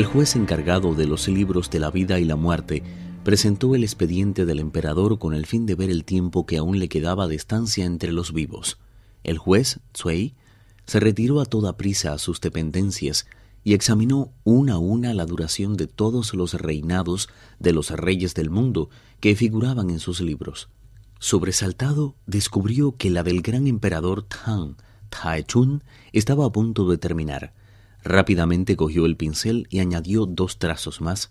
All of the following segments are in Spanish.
El juez encargado de los libros de la vida y la muerte presentó el expediente del emperador con el fin de ver el tiempo que aún le quedaba de estancia entre los vivos. El juez, Tsui, se retiró a toda prisa a sus dependencias y examinó una a una la duración de todos los reinados de los reyes del mundo que figuraban en sus libros. Sobresaltado, descubrió que la del gran emperador Tang, Taechun, estaba a punto de terminar Rápidamente cogió el pincel y añadió dos trazos más.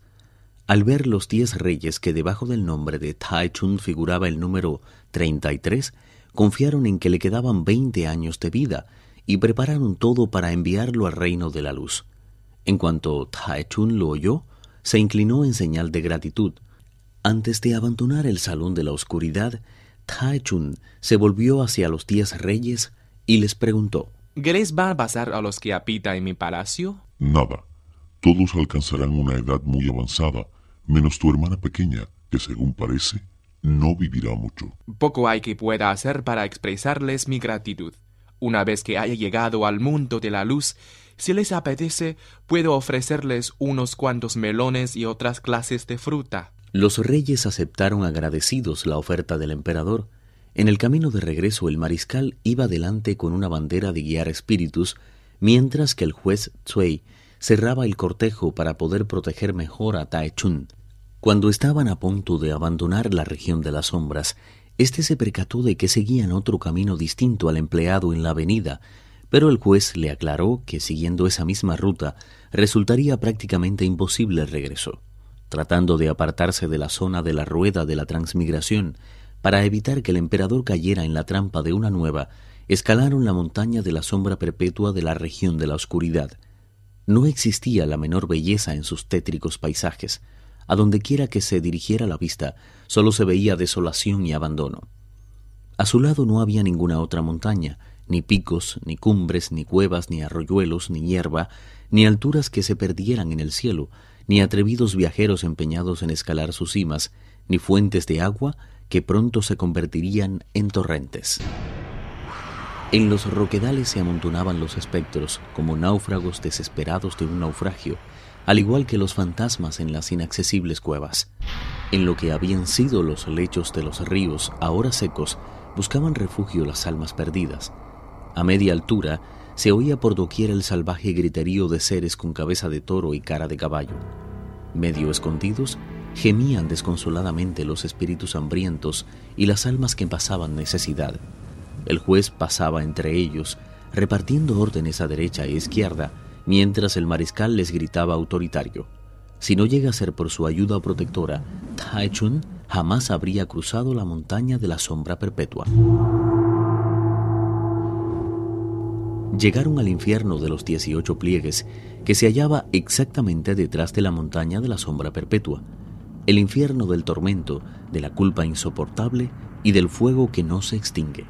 Al ver los diez reyes que debajo del nombre de Tai Chun figuraba el número 33, confiaron en que le quedaban veinte años de vida y prepararon todo para enviarlo al reino de la luz. En cuanto Tai Chun lo oyó, se inclinó en señal de gratitud. Antes de abandonar el salón de la oscuridad, Tai Chun se volvió hacia los diez reyes y les preguntó ¿Queréis va a pasar a los que habitan en mi palacio? Nada. Todos alcanzarán una edad muy avanzada, menos tu hermana pequeña, que según parece, no vivirá mucho. Poco hay que pueda hacer para expresarles mi gratitud. Una vez que haya llegado al mundo de la luz, si les apetece, puedo ofrecerles unos cuantos melones y otras clases de fruta. Los reyes aceptaron agradecidos la oferta del emperador, en el camino de regreso el mariscal iba delante con una bandera de guiar espíritus, mientras que el juez Tsui cerraba el cortejo para poder proteger mejor a Chun. Cuando estaban a punto de abandonar la región de las sombras, éste se percató de que seguían otro camino distinto al empleado en la avenida, pero el juez le aclaró que siguiendo esa misma ruta resultaría prácticamente imposible el regreso. Tratando de apartarse de la zona de la rueda de la transmigración, para evitar que el emperador cayera en la trampa de una nueva, escalaron la montaña de la sombra perpetua de la región de la oscuridad. No existía la menor belleza en sus tétricos paisajes. A donde quiera que se dirigiera la vista, solo se veía desolación y abandono. A su lado no había ninguna otra montaña, ni picos, ni cumbres, ni cuevas, ni arroyuelos, ni hierba, ni alturas que se perdieran en el cielo, ni atrevidos viajeros empeñados en escalar sus cimas, ni fuentes de agua, que pronto se convertirían en torrentes. En los roquedales se amontonaban los espectros como náufragos desesperados de un naufragio, al igual que los fantasmas en las inaccesibles cuevas. En lo que habían sido los lechos de los ríos, ahora secos, buscaban refugio las almas perdidas. A media altura se oía por doquier el salvaje griterío de seres con cabeza de toro y cara de caballo. Medio escondidos, gemían desconsoladamente los espíritus hambrientos y las almas que pasaban necesidad. El juez pasaba entre ellos, repartiendo órdenes a derecha e izquierda, mientras el mariscal les gritaba autoritario. Si no llega a ser por su ayuda protectora, Chun jamás habría cruzado la montaña de la sombra perpetua. Llegaron al infierno de los dieciocho pliegues, que se hallaba exactamente detrás de la montaña de la sombra perpetua el infierno del tormento, de la culpa insoportable y del fuego que no se extingue.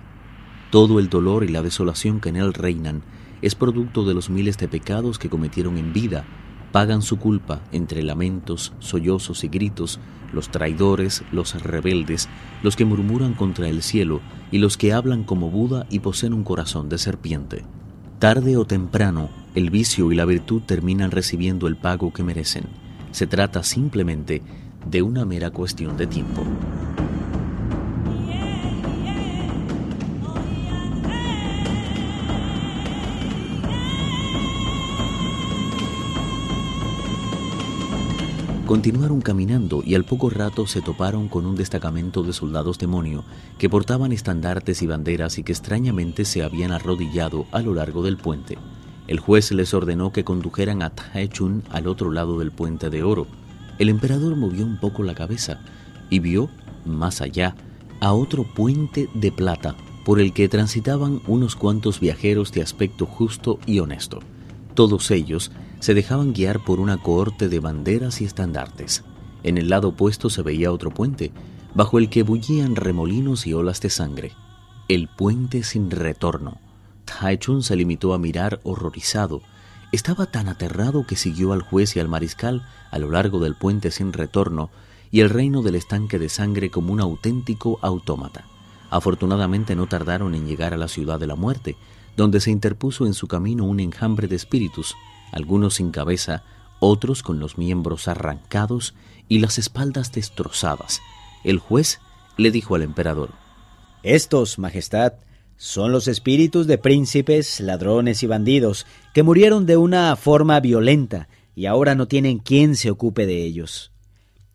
Todo el dolor y la desolación que en él reinan es producto de los miles de pecados que cometieron en vida, pagan su culpa entre lamentos, sollozos y gritos, los traidores, los rebeldes, los que murmuran contra el cielo y los que hablan como Buda y poseen un corazón de serpiente. Tarde o temprano, el vicio y la virtud terminan recibiendo el pago que merecen. Se trata simplemente de una mera cuestión de tiempo. Continuaron caminando y al poco rato se toparon con un destacamento de soldados demonio que portaban estandartes y banderas y que extrañamente se habían arrodillado a lo largo del puente. El juez les ordenó que condujeran a Taechun al otro lado del puente de oro, el emperador movió un poco la cabeza y vio, más allá, a otro puente de plata por el que transitaban unos cuantos viajeros de aspecto justo y honesto. Todos ellos se dejaban guiar por una cohorte de banderas y estandartes. En el lado opuesto se veía otro puente, bajo el que bullían remolinos y olas de sangre. El puente sin retorno. Taichun se limitó a mirar horrorizado. Estaba tan aterrado que siguió al juez y al mariscal a lo largo del puente sin retorno y el reino del estanque de sangre como un auténtico autómata. Afortunadamente no tardaron en llegar a la ciudad de la muerte, donde se interpuso en su camino un enjambre de espíritus, algunos sin cabeza, otros con los miembros arrancados y las espaldas destrozadas. El juez le dijo al emperador, Estos, Majestad, son los espíritus de príncipes, ladrones y bandidos que murieron de una forma violenta y ahora no tienen quien se ocupe de ellos.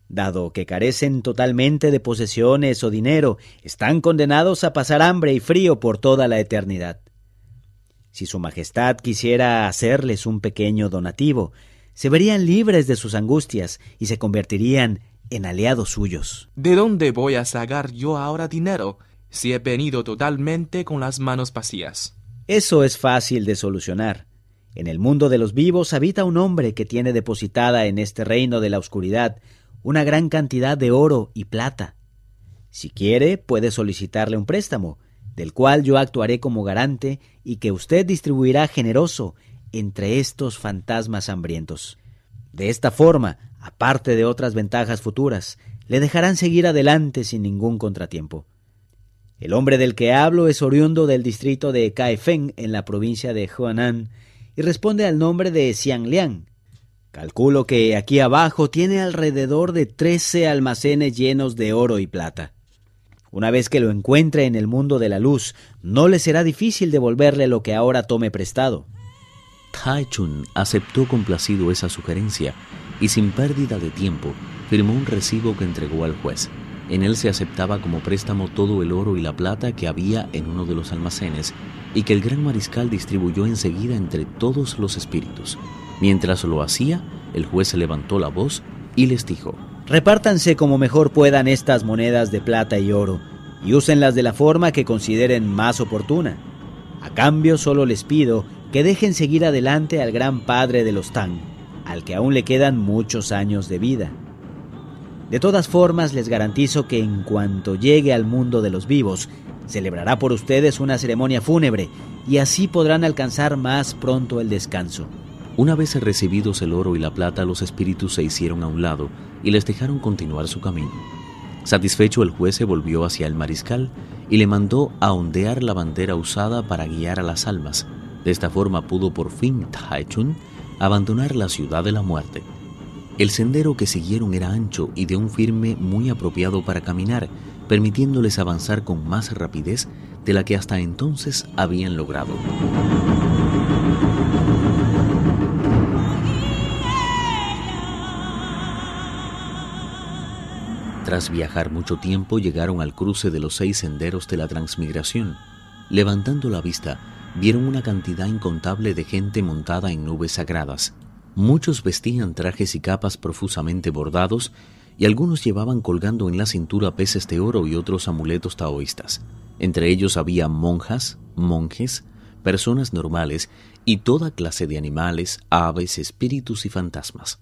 Dado que carecen totalmente de posesiones o dinero, están condenados a pasar hambre y frío por toda la eternidad. Si Su Majestad quisiera hacerles un pequeño donativo, se verían libres de sus angustias y se convertirían en aliados suyos. ¿De dónde voy a sacar yo ahora dinero si he venido totalmente con las manos vacías? Eso es fácil de solucionar. En el mundo de los vivos habita un hombre que tiene depositada en este reino de la oscuridad una gran cantidad de oro y plata. Si quiere, puede solicitarle un préstamo, del cual yo actuaré como garante y que usted distribuirá generoso entre estos fantasmas hambrientos. De esta forma, aparte de otras ventajas futuras, le dejarán seguir adelante sin ningún contratiempo. El hombre del que hablo es oriundo del distrito de Kaifeng en la provincia de Huanan y responde al nombre de Xiangliang. Calculo que aquí abajo tiene alrededor de trece almacenes llenos de oro y plata. Una vez que lo encuentre en el mundo de la luz, no le será difícil devolverle lo que ahora tome prestado. Tai Chun aceptó complacido esa sugerencia y sin pérdida de tiempo firmó un recibo que entregó al juez. En él se aceptaba como préstamo todo el oro y la plata que había en uno de los almacenes y que el gran mariscal distribuyó enseguida entre todos los espíritus. Mientras lo hacía, el juez levantó la voz y les dijo, Repártanse como mejor puedan estas monedas de plata y oro, y úsenlas de la forma que consideren más oportuna. A cambio solo les pido que dejen seguir adelante al gran padre de los Tang, al que aún le quedan muchos años de vida. De todas formas, les garantizo que en cuanto llegue al mundo de los vivos, celebrará por ustedes una ceremonia fúnebre, y así podrán alcanzar más pronto el descanso. Una vez recibidos el oro y la plata, los espíritus se hicieron a un lado y les dejaron continuar su camino. Satisfecho, el juez se volvió hacia el mariscal y le mandó a ondear la bandera usada para guiar a las almas. De esta forma pudo por fin Taichun abandonar la ciudad de la muerte. El sendero que siguieron era ancho y de un firme muy apropiado para caminar, permitiéndoles avanzar con más rapidez de la que hasta entonces habían logrado. Tras viajar mucho tiempo llegaron al cruce de los seis senderos de la transmigración. Levantando la vista, vieron una cantidad incontable de gente montada en nubes sagradas. Muchos vestían trajes y capas profusamente bordados y algunos llevaban colgando en la cintura peces de oro y otros amuletos taoístas. Entre ellos había monjas, monjes, personas normales y toda clase de animales, aves, espíritus y fantasmas.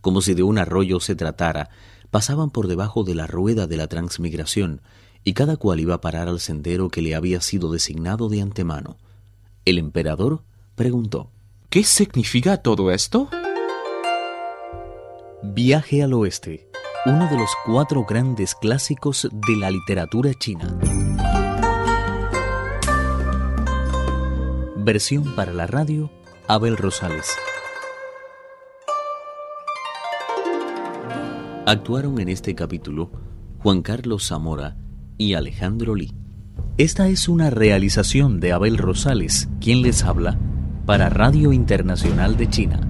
Como si de un arroyo se tratara, pasaban por debajo de la rueda de la transmigración, y cada cual iba a parar al sendero que le había sido designado de antemano. El emperador preguntó ¿Qué significa todo esto? Viaje al oeste, uno de los cuatro grandes clásicos de la literatura china. Versión para la radio, Abel Rosales. Actuaron en este capítulo Juan Carlos Zamora y Alejandro Lee. Esta es una realización de Abel Rosales, quien les habla, para Radio Internacional de China.